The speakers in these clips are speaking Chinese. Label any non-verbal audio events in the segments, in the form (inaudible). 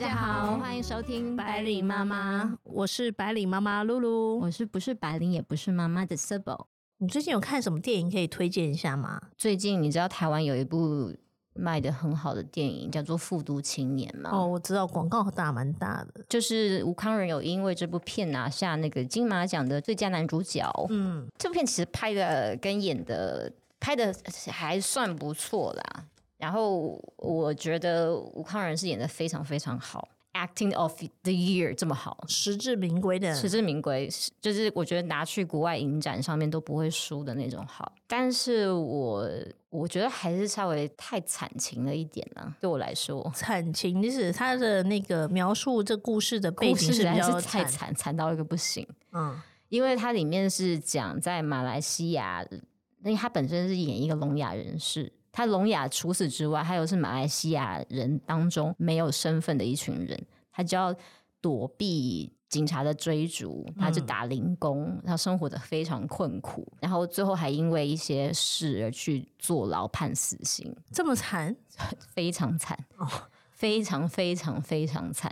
家好，欢迎收听白领妈妈，我是白领妈妈露露。我是不是白领也不是妈妈的 s i b l 你最近有看什么电影可以推荐一下吗？最近你知道台湾有一部卖的很好的电影叫做《复读青年》吗？哦，我知道，广告打蛮大的。就是吴康仁有因为这部片拿下那个金马奖的最佳男主角。嗯，这部片其实拍的跟演的拍的还算不错啦。然后我觉得吴康仁是演的非常非常好，Acting of the Year 这么好，实至名归的，实至名归，就是我觉得拿去国外影展上面都不会输的那种好。但是我我觉得还是稍微太惨情了一点呢，对我来说，惨情就是他的那个描述这故事的背景是比较太惨，惨到一个不行。嗯，因为它里面是讲在马来西亚，因为他本身是演一个聋哑人士。他聋哑，除此之外，还有是马来西亚人当中没有身份的一群人，他就要躲避警察的追逐，他就打零工，他生活的非常困苦，然后最后还因为一些事而去坐牢判死刑，这么惨，(laughs) 非常惨，哦。非常非常非常惨。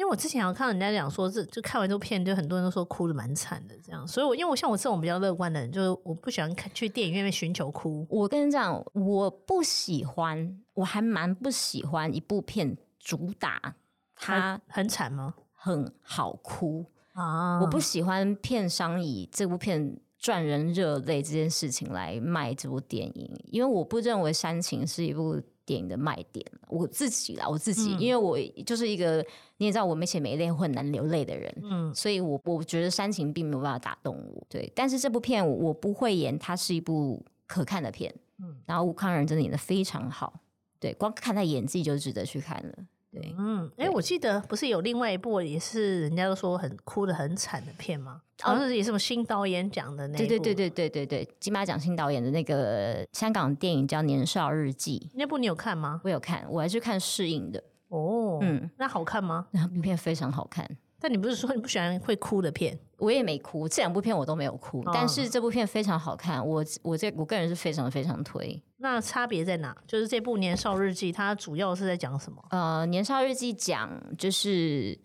因为我之前有看到人家讲说，这就看完这部片，就很多人都说哭的蛮惨的，这样。所以，我因为我像我这种比较乐观的人，就是我不喜欢看去电影院寻求哭。我跟你讲，我不喜欢，我还蛮不喜欢一部片主打它很惨吗？很好哭啊！我不喜欢片商以这部片赚人热泪这件事情来卖这部电影，因为我不认为煽情是一部。电影的卖点，我自己啦，我自己，因为我就是一个你也知道，我没写没泪，会很难流泪的人，嗯，所以我我觉得煽情并没有办法打动我，对。但是这部片我不会演，它是一部可看的片，嗯。然后吴康仁真的演的非常好，对，光看他演技就值得去看了。对，嗯，哎，我记得不是有另外一部也是人家都说很哭的很惨的片吗？好像是也是什么新导演讲的那对对对对对对对，金马奖新导演的那个香港电影叫《年少日记》，那部你有看吗？我有看，我还是看适应的。哦，嗯，那好看吗？那部片非常好看。但你不是说你不喜欢会哭的片？我也没哭，这两部片我都没有哭。但是这部片非常好看，我我这我个人是非常非常推。那差别在哪？就是这部《年少日记》，它主要是在讲什么？呃，《年少日记》讲就是，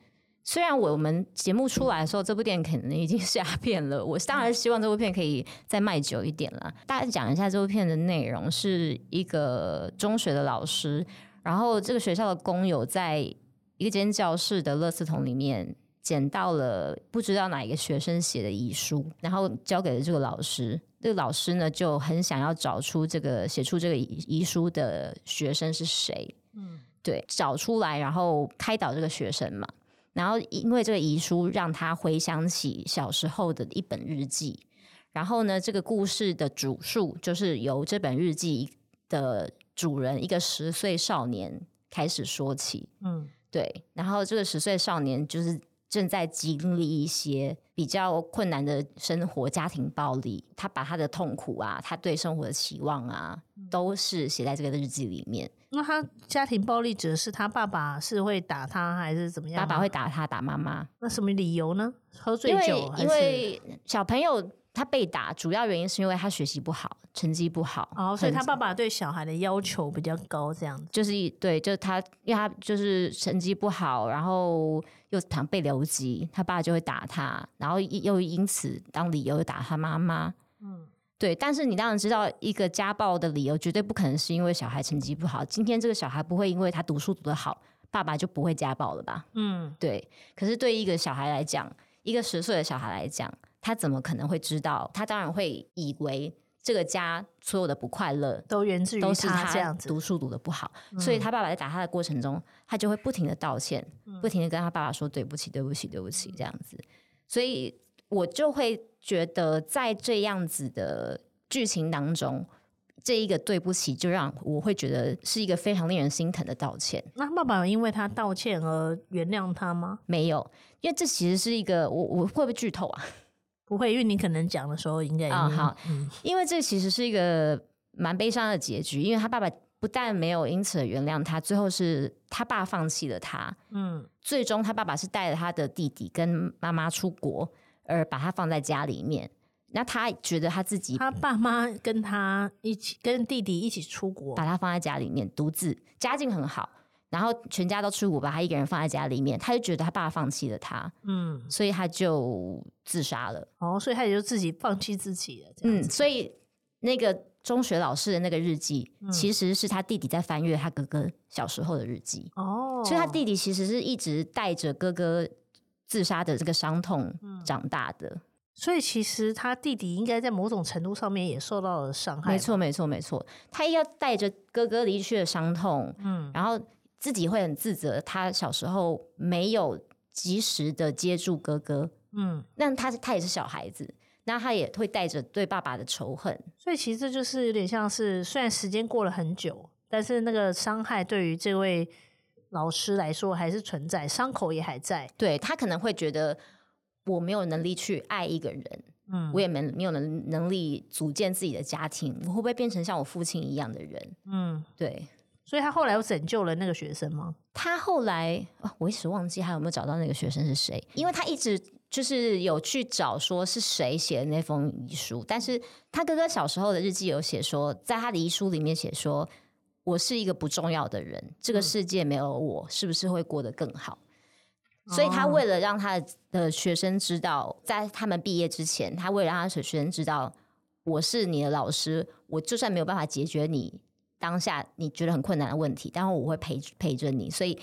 虽然我们节目出来的时候，这部电影可能已经 (laughs) 下片了，我当然希望这部片可以再卖久一点了。大家讲一下这部片的内容：是一个中学的老师，然后这个学校的工友在一间教室的垃圾桶里面。捡到了不知道哪一个学生写的遗书，然后交给了这个老师。这个老师呢就很想要找出这个写出这个遗书的学生是谁。嗯，对，找出来，然后开导这个学生嘛。然后因为这个遗书让他回想起小时候的一本日记。然后呢，这个故事的主述就是由这本日记的主人一个十岁少年开始说起。嗯，对。然后这个十岁少年就是。正在经历一些比较困难的生活，家庭暴力，他把他的痛苦啊，他对生活的期望啊，都是写在这个日记里面。那他家庭暴力指的是他爸爸是会打他，还是怎么样？爸爸会打他，打妈妈。那什么理由呢？喝醉酒？因为小朋友。他被打主要原因是因为他学习不好，成绩不好。哦，所以他爸爸对小孩的要求比较高，这样子。就是对，就是他，因为他就是成绩不好，然后又常被留级，他爸就会打他，然后又因此当理由打他妈妈。嗯，对。但是你当然知道，一个家暴的理由绝对不可能是因为小孩成绩不好。今天这个小孩不会因为他读书读得好，爸爸就不会家暴了吧？嗯，对。可是对一个小孩来讲，一个十岁的小孩来讲。他怎么可能会知道？他当然会以为这个家所有的不快乐都源自于他这样子读书读的不好，所以他爸爸在打他的过程中，他就会不停的道歉，不停的跟他爸爸说对不起，对不起，对不起这样子。所以我就会觉得，在这样子的剧情当中，这一个对不起就让我会觉得是一个非常令人心疼的道歉。那爸爸因为他道歉而原谅他吗？没有，因为这其实是一个我我会不会剧透啊？不会，因为你可能讲的时候应该啊好，因为这其实是一个蛮悲伤的结局，因为他爸爸不但没有因此原谅他，最后是他爸放弃了他，嗯，最终他爸爸是带着他的弟弟跟妈妈出国，而把他放在家里面。那他觉得他自己，他爸妈跟他一起跟弟弟一起出国，把他放在家里面独自，家境很好。然后全家都出国，把他一个人放在家里面，他就觉得他爸放弃了他，嗯，所以他就自杀了。哦，所以他也就自己放弃自己了。嗯，所以那个中学老师的那个日记，其实是他弟弟在翻阅他哥哥小时候的日记。哦，所以他弟弟其实是一直带着哥哥自杀的这个伤痛长大的。所以其实他弟弟应该在某种程度上面也受到了伤害。没错，没错，没错。他要带着哥哥离去的伤痛，嗯，然后自己会很自责，他小时候没有及时的接住哥哥，嗯，那他他也是小孩子，那他也会带着对爸爸的仇恨。所以其实这就是有点像是，虽然时间过了很久，但是那个伤害对于这位老师来说还是存在，伤口也还在。对他可能会觉得。我没有能力去爱一个人，嗯，我也没没有能能力组建自己的家庭，我会不会变成像我父亲一样的人？嗯，对。所以他后来有拯救了那个学生吗？他后来啊，我一时忘记还有没有找到那个学生是谁，因为他一直就是有去找说是谁写的那封遗书，但是他哥哥小时候的日记有写说，在他的遗书里面写说，我是一个不重要的人，这个世界没有我，是不是会过得更好？所以他为了让他的学生知道，在他们毕业之前，他为了让他的学生知道我是你的老师，我就算没有办法解决你当下你觉得很困难的问题，然后我会陪陪着你。所以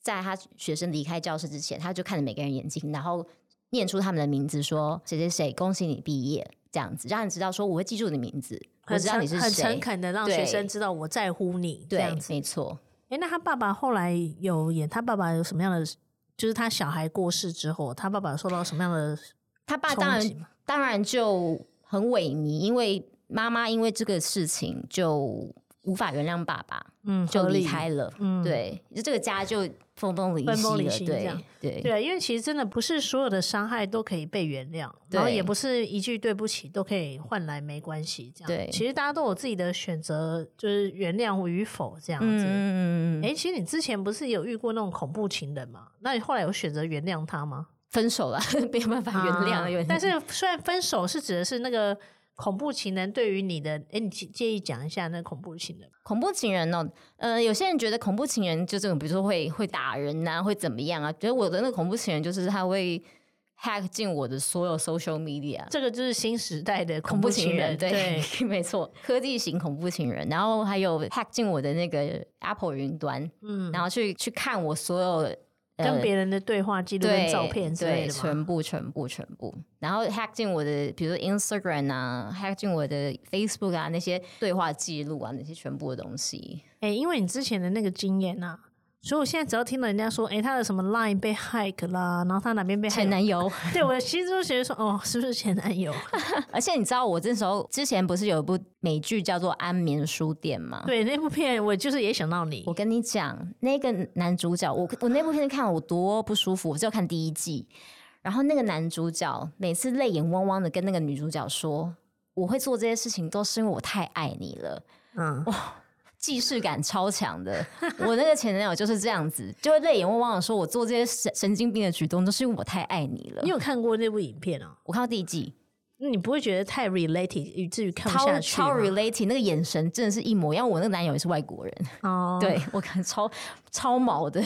在他学生离开教室之前，他就看着每个人眼睛，然后念出他们的名字，说谁谁谁，恭喜你毕业，这样子让你知道说我会记住你的名字，我知道你是谁，很诚恳的让学生知道我在乎你，这样子没错。哎，那他爸爸后来有演，他爸爸有什么样的？就是他小孩过世之后，他爸爸受到什么样的？他爸当然当然就很萎靡，因为妈妈因为这个事情就无法原谅爸爸，嗯，就离开了，嗯，对，就这个家就分崩离析了，对对对，因为其实真的不是所有的伤害都可以被原谅，然后也不是一句对不起都可以换来没关系这样，对，其实大家都有自己的选择，就是原谅与否这样子，嗯嗯嗯。哎，其实你之前不是有遇过那种恐怖情人吗？那你后来有选择原谅他吗？分手了，(laughs) 没有办法原谅。但是虽然分手是指的是那个恐怖情人对于你的，哎，你介意讲一下那恐怖情人？恐怖情人哦？呃，有些人觉得恐怖情人就这种，比如说会会打人呐，会怎么样啊？觉得我的那个恐怖情人就是他会。hack 进我的所有 social media，这个就是新时代的恐怖情人，对，(laughs) 没错，科技型恐怖情人。然后还有 hack 进我的那个 Apple 云端，嗯，然后去去看我所有跟别人的对话记录、跟照片之类的，全部、全部、全部。然后 hack 进我的，比如说 Instagram 啊，hack 进我的 Facebook 啊，那些对话记录啊，那些全部的东西。哎，因为你之前的那个经验啊。所以，我现在只要听到人家说，哎，他的什么 line 被 hack 啦，然后他哪边被前男友，(laughs) 对我其实就觉得说，哦，是不是前男友？(laughs) 而且你知道，我这时候之前不是有一部美剧叫做《安眠书店》吗？对，那部片我就是也想到你。我跟你讲，那个男主角，我我那部片看我多不舒服，我只有看第一季。然后那个男主角每次泪眼汪汪的跟那个女主角说，我会做这些事情，都是因为我太爱你了。嗯，哇。既视感超强的，我那个前男友就是这样子，就会泪眼汪汪的说：“我做这些神神经病的举动，都是因为我太爱你了。”你有看过那部影片啊？我看到第一季，那你不会觉得太 related，以至于看不下去？超 related，那个眼神真的是一模一样。我那个男友也是外国人哦，对我看超超毛的。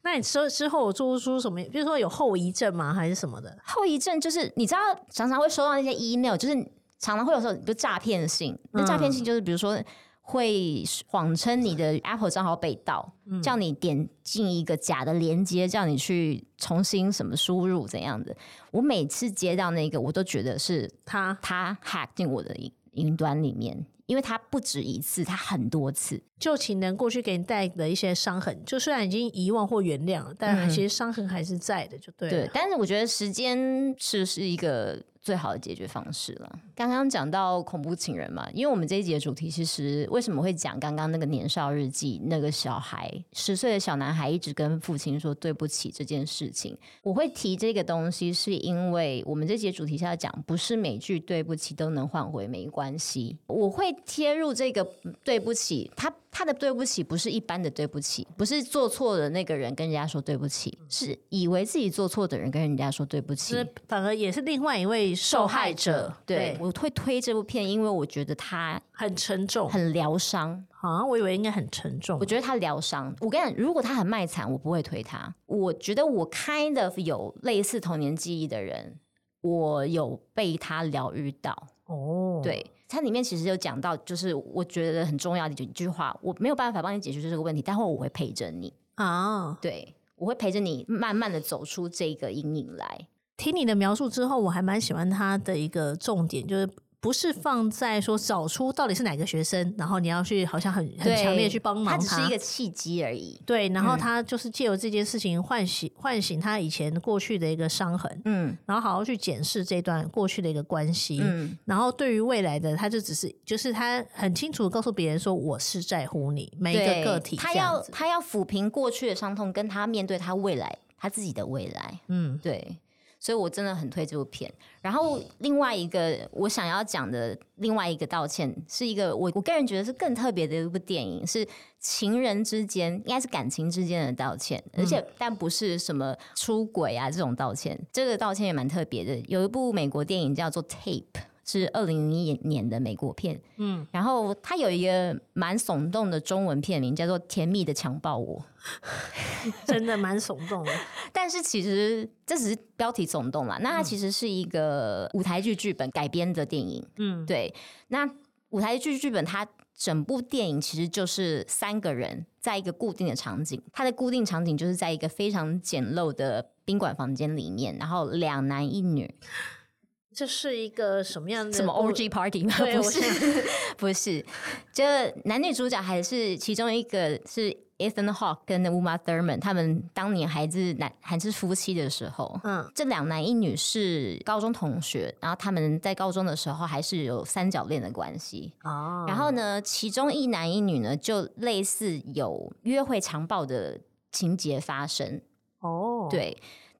那你说之后我做不出什么？比如说有后遗症吗？还是什么的？后遗症就是你知道，常常会收到那些 email，就是常常会有时候比如诈骗信。那诈骗信就是比如说。会谎称你的 Apple 账号被盗，叫你点进一个假的连接，叫你去重新什么输入怎样的。我每次接到那个，我都觉得是他他 hack 进我的云云端里面。因为他不止一次，他很多次。旧情人过去给你带的一些伤痕，就虽然已经遗忘或原谅了，但其实伤痕还是在的，就对。对，但是我觉得时间是是一个最好的解决方式了。刚刚讲到恐怖情人嘛，因为我们这一集的主题其实为什么会讲刚刚那个年少日记，那个小孩十岁的小男孩一直跟父亲说对不起这件事情，我会提这个东西，是因为我们这节主题是要讲，不是每句对不起都能换回没关系。我会。贴入这个对不起，他他的对不起不是一般的对不起，不是做错的那个人跟人家说对不起，是以为自己做错的人跟人家说对不起，反而也是另外一位受害者。对我会推这部片，因为我觉得他很沉重，很疗伤。啊，我以为应该很沉重。我觉得他疗伤。我跟你讲，如果他很卖惨，我不会推他。我觉得我 kind of 有类似童年记忆的人，我有被他疗愈到。哦，对。它里面其实有讲到，就是我觉得很重要的一句话，我没有办法帮你解决这个问题，待会我会陪着你啊，对我会陪着你慢慢的走出这个阴影来。听你的描述之后，我还蛮喜欢他的一个重点，就是。不是放在说找出到底是哪个学生，然后你要去好像很很强烈去帮忙他，只是一个契机而已。对，然后他就是借由这件事情唤醒唤醒他以前过去的一个伤痕，嗯，然后好好去检视这段过去的一个关系，嗯，然后对于未来的，他就只是就是他很清楚告诉别人说，我是在乎你每一个个体，他要他要抚平过去的伤痛，跟他面对他未来他自己的未来，嗯，对。所以我真的很推这部片。然后另外一个我想要讲的另外一个道歉，是一个我我个人觉得是更特别的一部电影，是情人之间应该是感情之间的道歉，而且但不是什么出轨啊这种道歉。这个道歉也蛮特别的。有一部美国电影叫做《Tape》。是二零零一年的美国片，嗯，然后它有一个蛮耸动的中文片名，叫做《甜蜜的强暴我》，(laughs) 真的蛮耸动的。(laughs) 但是其实这只是标题耸动啦，那它其实是一个舞台剧剧本改编的电影，嗯，对。那舞台剧剧本它整部电影其实就是三个人在一个固定的场景，它的固定场景就是在一个非常简陋的宾馆房间里面，然后两男一女。这是一个什么样的什么 orgy party 吗？不是，(laughs) (laughs) 不是，就男女主角还是其中一个是 Ethan Hawke 跟 Uma Thurman，他们当年还是男还是夫妻的时候，嗯，这两男一女是高中同学，然后他们在高中的时候还是有三角恋的关系哦。然后呢，其中一男一女呢，就类似有约会强暴的情节发生哦，对。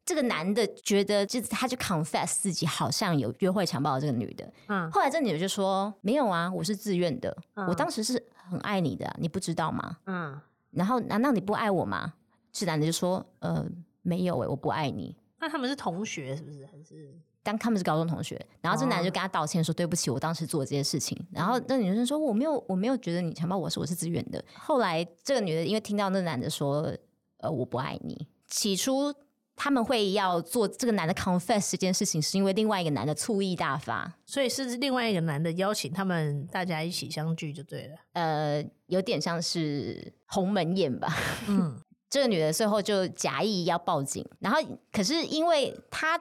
这个男的觉得，就是他就 confess 自己好像有约会强暴这个女的。嗯，后来这女的就说：“没有啊，我是自愿的。我当时是很爱你的，你不知道吗？”嗯，然后难道你不爱我吗？这男的就说：“呃，没有哎，我不爱你。”那他们是同学是不是？还是当他们是高中同学？然后这男的就跟他道歉说：“对不起，我当时做这些事情。”然后那女生说：“我没有，我没有觉得你强暴我是我是自愿的。”后来这个女的因为听到那男的说：“呃，我不爱你。”起初。他们会要做这个男的 confess 这件事情，是因为另外一个男的醋意大发，所以是另外一个男的邀请他们大家一起相聚就对了。呃，有点像是鸿门宴吧。嗯，(laughs) 这个女的最后就假意要报警，然后可是因为她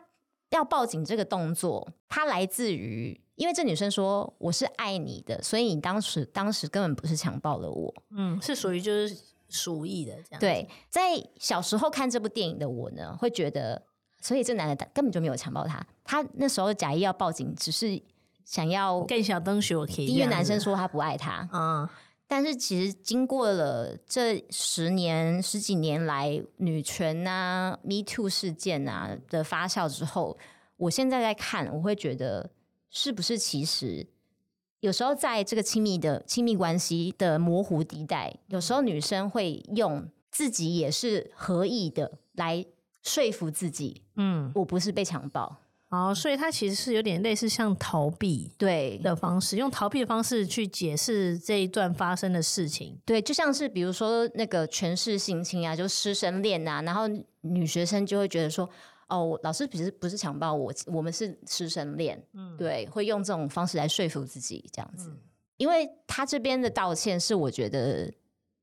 要报警这个动作，她来自于因为这女生说我是爱你的，所以你当时当时根本不是强暴了我。嗯，是属于就是。属意的这样对，在小时候看这部电影的我呢，会觉得，所以这男的根本就没有强暴他，他那时候假意要报警，只是想要更小灯可以，因为男生说他不爱他，嗯，但是其实经过了这十年十几年来女权啊、Me Too 事件啊的发酵之后，我现在在看，我会觉得是不是其实。有时候在这个亲密的亲密关系的模糊地带，有时候女生会用自己也是合意的来说服自己，嗯，我不是被强暴，哦，所以她其实是有点类似像逃避对。的方式，用逃避的方式去解释这一段发生的事情，对，就像是比如说那个权势性侵啊，就师生恋啊，然后女学生就会觉得说。哦，老师不是不是强暴我，我们是师生恋，嗯，对，会用这种方式来说服自己这样子。因为他这边的道歉是我觉得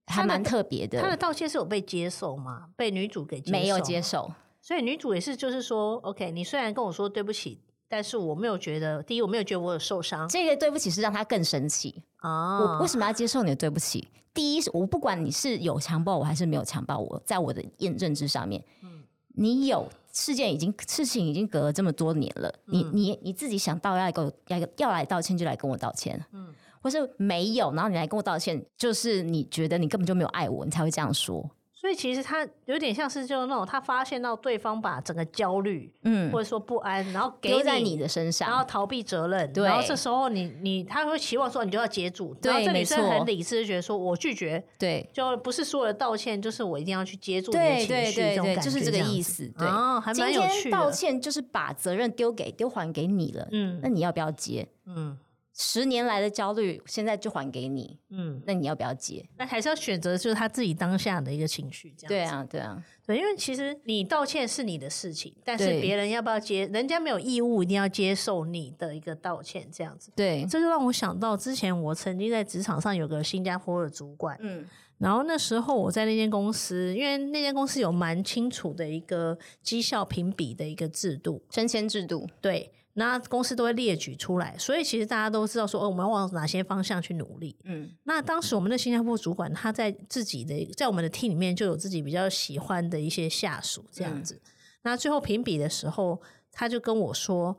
还蛮特别的，他的道歉是有被接受吗？被女主给没有接受，所以女主也是就是说，OK，你虽然跟我说对不起，但是我没有觉得，第一我没有觉得我有受伤，这个对不起是让他更生气啊！我为什么要接受你的对不起？第一是我不管你是有强暴我还是没有强暴我，在我的验认知上面，嗯，你有。事件已经事情已经隔了这么多年了，你你你自己想到要来跟我要要来道歉就来跟我道歉，嗯，或是没有，然后你来跟我道歉，就是你觉得你根本就没有爱我，你才会这样说。所以其实他有点像是就那种他发现到对方把整个焦虑，嗯，或者说不安，然后丢在你的身上，然后逃避责任，对，然后这时候你你他会期望说你就要接住，对，这女生很理智，觉得说我拒绝，对，就不是所有的道歉，就是我一定要去接住你的情绪，这种就是这个意思，对，还蛮有趣的。道歉就是把责任丢给丢还给你了，嗯，那你要不要接？嗯。十年来的焦虑，现在就还给你。嗯，那你要不要接？那还是要选择，就是他自己当下的一个情绪，这样。对啊，对啊，对，因为其实你道歉是你的事情，但是别人要不要接，人家没有义务一定要接受你的一个道歉，这样子。对，这就让我想到之前我曾经在职场上有个新加坡的主管，嗯，然后那时候我在那间公司，因为那间公司有蛮清楚的一个绩效评比的一个制度，升迁制度，对。那公司都会列举出来，所以其实大家都知道说，哦，我们要往哪些方向去努力。嗯，那当时我们的新加坡主管他在自己的在我们的 team 里面就有自己比较喜欢的一些下属这样子。那最后评比的时候，他就跟我说，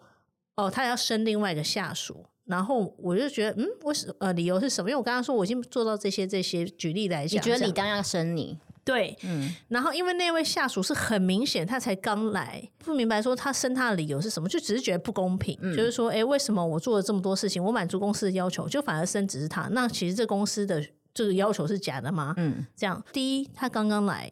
哦，他要升另外一个下属。然后我就觉得，嗯，为什呃理由是什么？因为我刚刚说我已经做到这些这些，举例来讲，你觉得你当要升你？对，嗯，然后因为那位下属是很明显，他才刚来，不明白说他生他的理由是什么，就只是觉得不公平，就是说，哎，为什么我做了这么多事情，我满足公司的要求，就反而升职是他？那其实这公司的这个要求是假的吗？嗯，这样，第一，他刚刚来，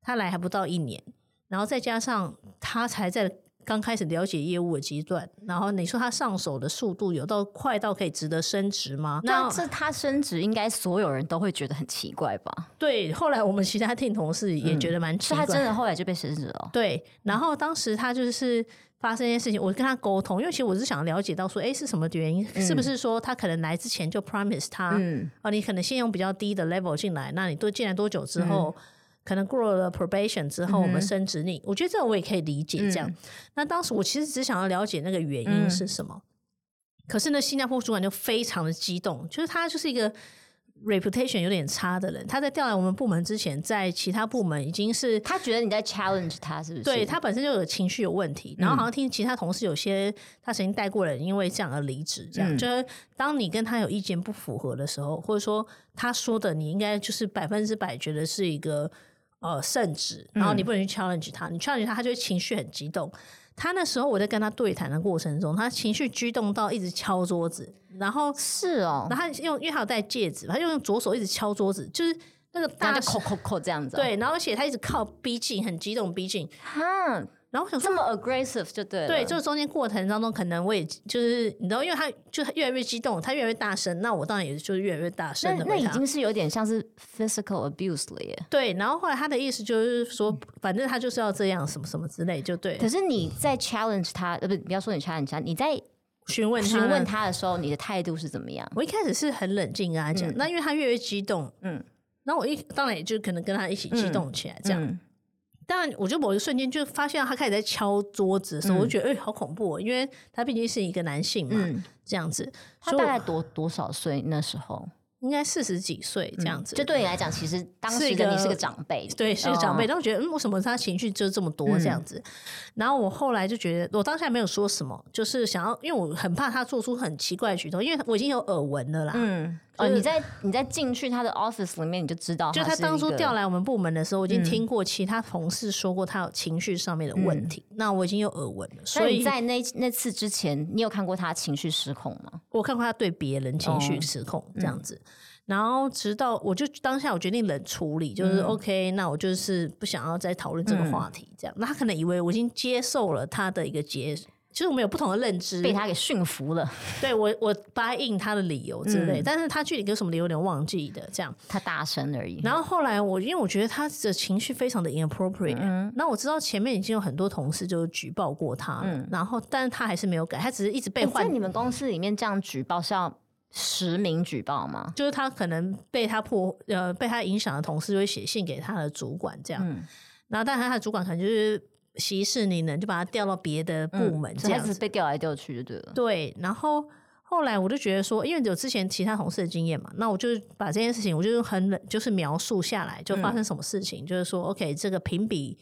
他来还不到一年，然后再加上他才在。刚开始了解业务的阶段，然后你说他上手的速度有到快到可以值得升职吗？那这他升职，应该所有人都会觉得很奇怪吧？对，后来我们其他 team 同事也觉得蛮奇怪。他真的后来就被升职了。对，然后当时他就是发生一件事情，我跟他沟通，因为其实我是想了解到说，哎，是什么原因？是不是说他可能来之前就 promise 他，嗯，啊，你可能先用比较低的 level 进来，那你都进来多久之后？可能过了 probation 之后，我们升职你，我觉得这个我也可以理解。这样，那当时我其实只想要了解那个原因是什么。可是呢，新加坡主管就非常的激动，就是他就是一个 reputation 有点差的人。他在调来我们部门之前，在其他部门已经是他觉得你在 challenge 他，是不是？对他本身就有情绪有问题，然后好像听其他同事有些他曾经带过人因为这样而离职。这样就是当你跟他有意见不符合的时候，或者说他说的你应该就是百分之百觉得是一个。呃，圣旨，然后你不能去 challenge 他，你 challenge 他，他就会情绪很激动。他那时候我在跟他对谈的过程中，他情绪激动到一直敲桌子，然后是哦，然后他用，因为他有戴戒指，他就用左手一直敲桌子，就是那个大口口口这样子。对，然后而且他一直靠逼近，很激动逼近。哈。然后我想这么 aggressive 就对了，对，就是中间过程当中，可能我也就是你知道，因为他就越来越激动，他越来越大声，那我当然也就是越来越大声。那那已经是有点像是 physical abuse 了耶。对，然后后来他的意思就是说，反正他就是要这样，什么什么之类，就对。可是你在 challenge 他，呃，不，不要说你 challenge 他，你在询问询问他的时候，你的态度是怎么样？我一开始是很冷静跟他讲，那因为他越来越激动，嗯，然后我一当然也就可能跟他一起激动起来，这样。当然，我就某一瞬间就发现他开始在敲桌子的时候，我就觉得哎，好恐怖，因为他毕竟是一个男性嘛，这样子。他大概多多少岁那时候？应该四十几岁这样子。就对你来讲，其实当时的你是个长辈，对，是个长辈。但我觉得，嗯，为什么他情绪就这么多这样子？然后我后来就觉得，我当下没有说什么，就是想要，因为我很怕他做出很奇怪的举动，因为我已经有耳闻了啦。嗯。哦，你在你在进去他的 office 里面，你就知道，就他当初调来我们部门的时候，我已经听过其他同事说过他有情绪上面的问题，那我已经有耳闻了。所以在那那次之前，你有看过他情绪失控吗？我看过他对别人情绪失控这样子，然后直到我就当下我决定冷处理，就是 OK，那我就是不想要再讨论这个话题，这样。那他可能以为我已经接受了他的一个结。其实我们有不同的认知，被他给驯服了。(laughs) 对我，我答应他的理由之类，但是他具体给什么理由有点忘记的。这样，他大声而已。然后后来我，因为我觉得他的情绪非常的 inappropriate。嗯。那我知道前面已经有很多同事就举报过他，嗯。然后，但是他还是没有改，他只是一直被换。在你们公司里面这样举报是要实名举报吗？就是他可能被他破呃被他影响的同事就会写信给他的主管这样。嗯。然后，但他的主管可能就是。息事宁人，就把他调到别的部门，这样子被调来调去就对了。对，然后后来我就觉得说，因为有之前其他同事的经验嘛，那我就把这件事情，我就很冷，就是描述下来，就发生什么事情，就是说，OK，这个评比，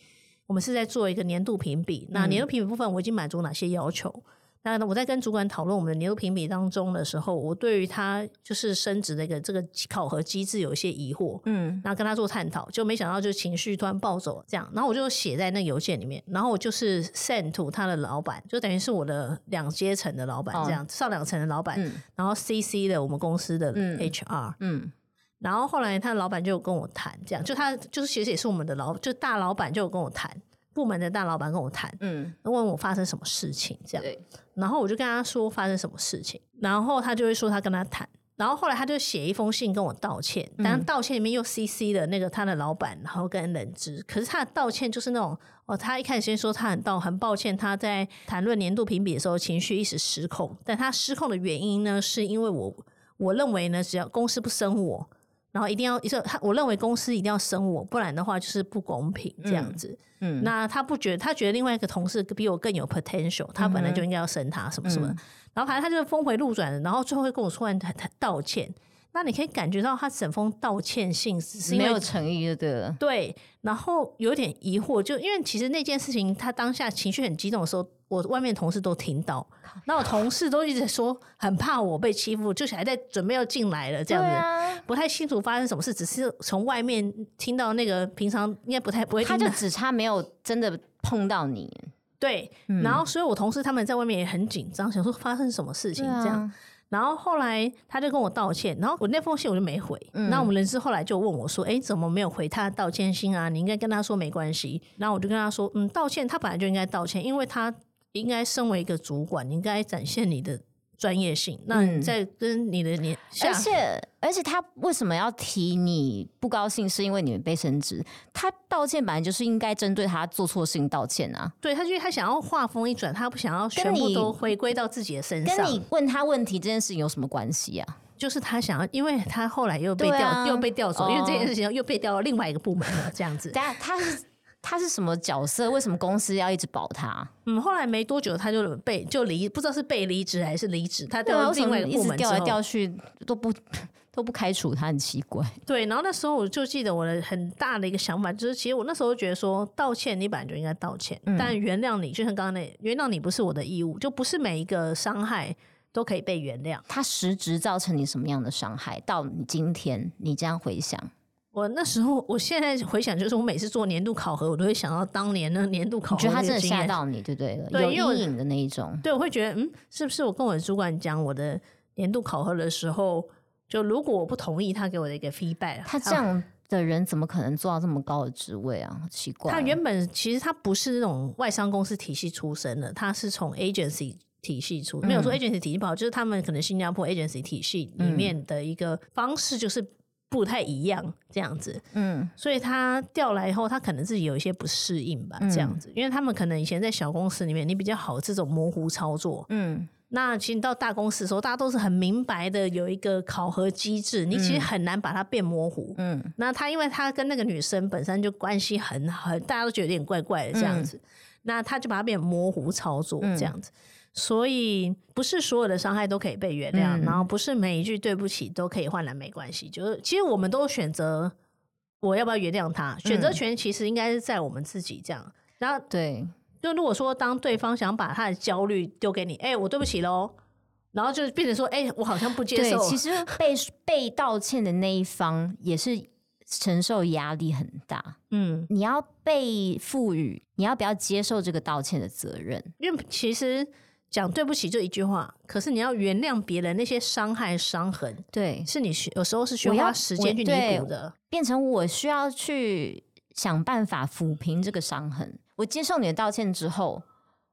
我们是在做一个年度评比，那年度评比部分我已经满足哪些要求？那我在跟主管讨论我们的年度评比当中的时候，我对于他就是升职的一个这个考核机制有一些疑惑，嗯，然后跟他做探讨，就没想到就情绪突然暴走这样，然后我就写在那个邮件里面，然后我就是 send to 他的老板，就等于是我的两阶层的老板这样，上两层的老板，然后 CC 的我们公司的 HR，嗯，然后后来他的老板就跟我谈，这样就他就是其实也是我们的老，就大老板就跟我谈。部门的大老板跟我谈，嗯，问我发生什么事情，这样，然后我就跟他说发生什么事情，然后他就会说他跟他谈，然后后来他就写一封信跟我道歉，但道歉里面又 C C 的那个他的老板，然后跟人知，可是他的道歉就是那种，哦，他一开始先说他很道很抱歉，他在谈论年度评比的时候情绪一时失控，但他失控的原因呢，是因为我我认为呢，只要公司不生我，然后一定要，他我认为公司一定要生我，不然的话就是不公平这样子。嗯，那他不觉得，他觉得另外一个同事比我更有 potential，他本来就应该要升他什么什么，然后反正他就峰回路转，然后最后会跟我突然道歉。那你可以感觉到他整封道歉信是没有诚意的，对。然后有点疑惑，就因为其实那件事情，他当下情绪很激动的时候，我外面同事都听到，那我同事都一直说很怕我被欺负，就是还在准备要进来了这样子，不太清楚发生什么事，只是从外面听到那个平常应该不太不会，他就只差没有真的碰到你，对。然后所以我同事他们在外面也很紧张，想说发生什么事情这样。然后后来他就跟我道歉，然后我那封信我就没回。那我们人事后来就问我说：“哎，怎么没有回他道歉信啊？你应该跟他说没关系。”然后我就跟他说：“嗯，道歉他本来就应该道歉，因为他应该身为一个主管，你应该展现你的。”专业性，那你在跟你的年，而且而且他为什么要提你不高兴？是因为你们被升职？他道歉本来就是应该针对他做错事情道歉啊。对他，就是他想要话锋一转，他不想要全部都回归到自己的身上。跟你问他问题这件事情有什么关系啊？就是他想要，因为他后来又被调，又被调走，因为这件事情又被调到另外一个部门了，这样子。(laughs) 但他是。他是什么角色？为什么公司要一直保他？嗯，后来没多久他就被就离，不知道是被离职还是离职。他调到另外一个部门调来调去都不都不开除他，很奇怪。对，然后那时候我就记得我的很大的一个想法，就是其实我那时候觉得说，道歉你本来就应该道歉，但原谅你就像刚刚那原谅你不是我的义务，就不是每一个伤害都可以被原谅。他实质造成你什么样的伤害？到你今天你这样回想。我那时候，我现在回想，就是我每次做年度考核，我都会想到当年那年度考核。觉得他真的吓到你，对不对？有阴影的那一种。对，我会觉得，嗯，是不是我跟我的主管讲我的年度考核的时候，就如果我不同意他给我的一个 feedback，他这样的人怎么可能做到这么高的职位啊？奇怪。他原本其实他不是那种外商公司体系出身的，他是从 agency 体系出，没有说 agency 体系不好，就是他们可能新加坡 agency 体系里面的一个方式，就是。不太一样，这样子，嗯，所以他调来以后，他可能自己有一些不适应吧，这样子，因为他们可能以前在小公司里面，你比较好这种模糊操作，嗯，那其实到大公司的时候，大家都是很明白的，有一个考核机制，你其实很难把它变模糊，嗯，那他因为他跟那个女生本身就关系很很，大家都觉得有点怪怪的这样子，那他就把它变模糊操作这样子。所以不是所有的伤害都可以被原谅，然后不是每一句对不起都可以换来没关系。就是其实我们都选择我要不要原谅他，选择权其实应该是在我们自己这样。然后对，就如果说当对方想把他的焦虑丢给你，哎，我对不起喽，然后就变成说，哎，我好像不接受。其实被被道歉的那一方也是承受压力很大。嗯，你要被赋予，你要不要接受这个道歉的责任？因为其实。讲对不起就一句话，可是你要原谅别人那些伤害伤痕，对，是你需有时候是需要花时间去弥补的，变成我需要去想办法抚平这个伤痕。我接受你的道歉之后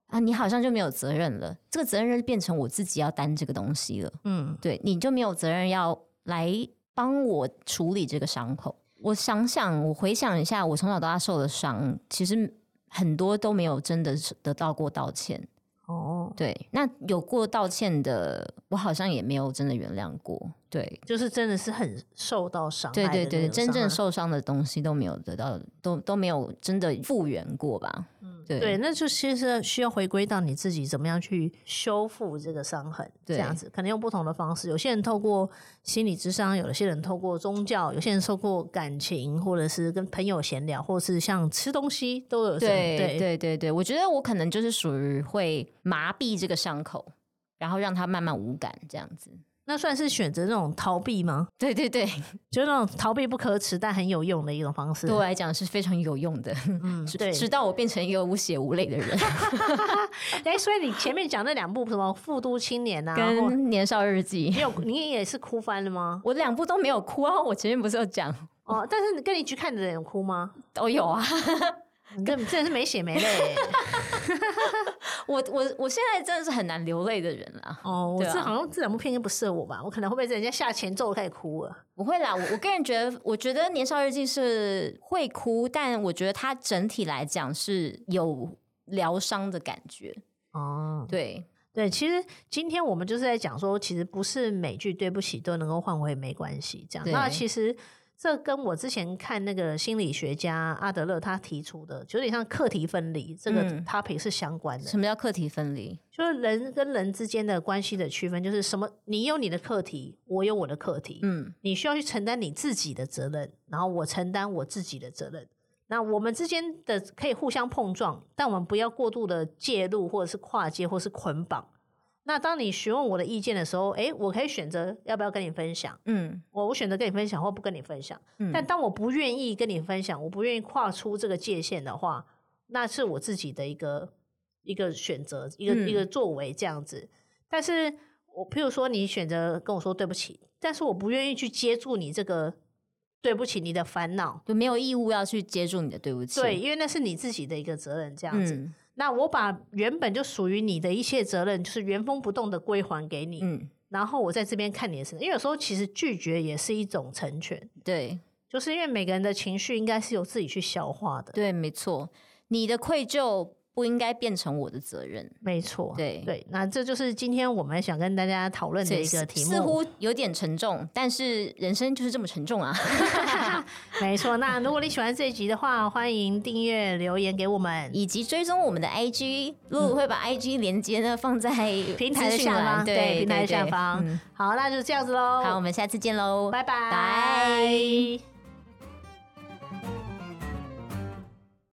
啊，你好像就没有责任了，这个责任变成我自己要担这个东西了。嗯，对，你就没有责任要来帮我处理这个伤口。我想想，我回想一下，我从小到大受的伤，其实很多都没有真的得到过道歉。哦，对，那有过道歉的，我好像也没有真的原谅过。对，就是真的是很受到伤害。对对对，真正受伤的东西都没有得到，都都没有真的复原过吧。嗯，对，那就其实需要回归到你自己怎么样去修复这个伤痕，这样子可能用不同的方式。有些人透过心理智商，有些人透过宗教，有些人透过感情，或者是跟朋友闲聊，或者是像吃东西都有。对对对对，我觉得我可能就是属于会麻痹这个伤口，然后让它慢慢无感这样子。那算是选择那种逃避吗？对 (laughs) 对对，(laughs) 就是那种逃避不可耻但很有用的一种方式。对我来讲是非常有用的。嗯，(laughs) 对，直到我变成一个无血无泪的人。哎，所以你前面讲那两部什么《复都青年》啊，跟《年少日记》，你有你也是哭翻了吗？我两部都没有哭啊，我前面不是有讲哦。但是你跟你去看的人有哭吗？都有啊。你这真的是没血没泪，(laughs) 我我我现在真的是很难流泪的人了。哦，我这好像这两部片应该不适合我吧？我可能会被人家下前奏开始哭了。不会啦，我我个人觉得，我觉得《年少日记》是会哭，但我觉得它整体来讲是有疗伤的感觉。哦，对对，其实今天我们就是在讲说，其实不是每句对不起都能够换回没关系这样。那其实。这跟我之前看那个心理学家阿德勒他提出的，就有点像课题分离这个 topic 是相关的。什么叫课题分离？就是人跟人之间的关系的区分，就是什么？你有你的课题，我有我的课题。嗯，你需要去承担你自己的责任，然后我承担我自己的责任。那我们之间的可以互相碰撞，但我们不要过度的介入，或者是跨界，或是捆绑。那当你询问我的意见的时候，哎，我可以选择要不要跟你分享，嗯，我我选择跟你分享或不跟你分享，嗯，但当我不愿意跟你分享，我不愿意跨出这个界限的话，那是我自己的一个一个选择，一个一个作为这样子。但是我譬如说你选择跟我说对不起，但是我不愿意去接住你这个对不起，你的烦恼就没有义务要去接住你的对不起，对，因为那是你自己的一个责任这样子。那我把原本就属于你的一切责任，就是原封不动的归还给你。嗯，然后我在这边看你的身，因为有时候其实拒绝也是一种成全。对，就是因为每个人的情绪应该是由自己去消化的。对，没错，你的愧疚。不应该变成我的责任，没错。对对，那这就是今天我们想跟大家讨论的一个题目，似乎有点沉重，但是人生就是这么沉重啊。(laughs) (laughs) 没错，那如果你喜欢这一集的话，欢迎订阅、留言给我们，以及追踪我们的 IG，露露会把 IG 连接呢放在平台的下方，对，平台下方。好，那就这样子喽。好，我们下次见喽，拜拜。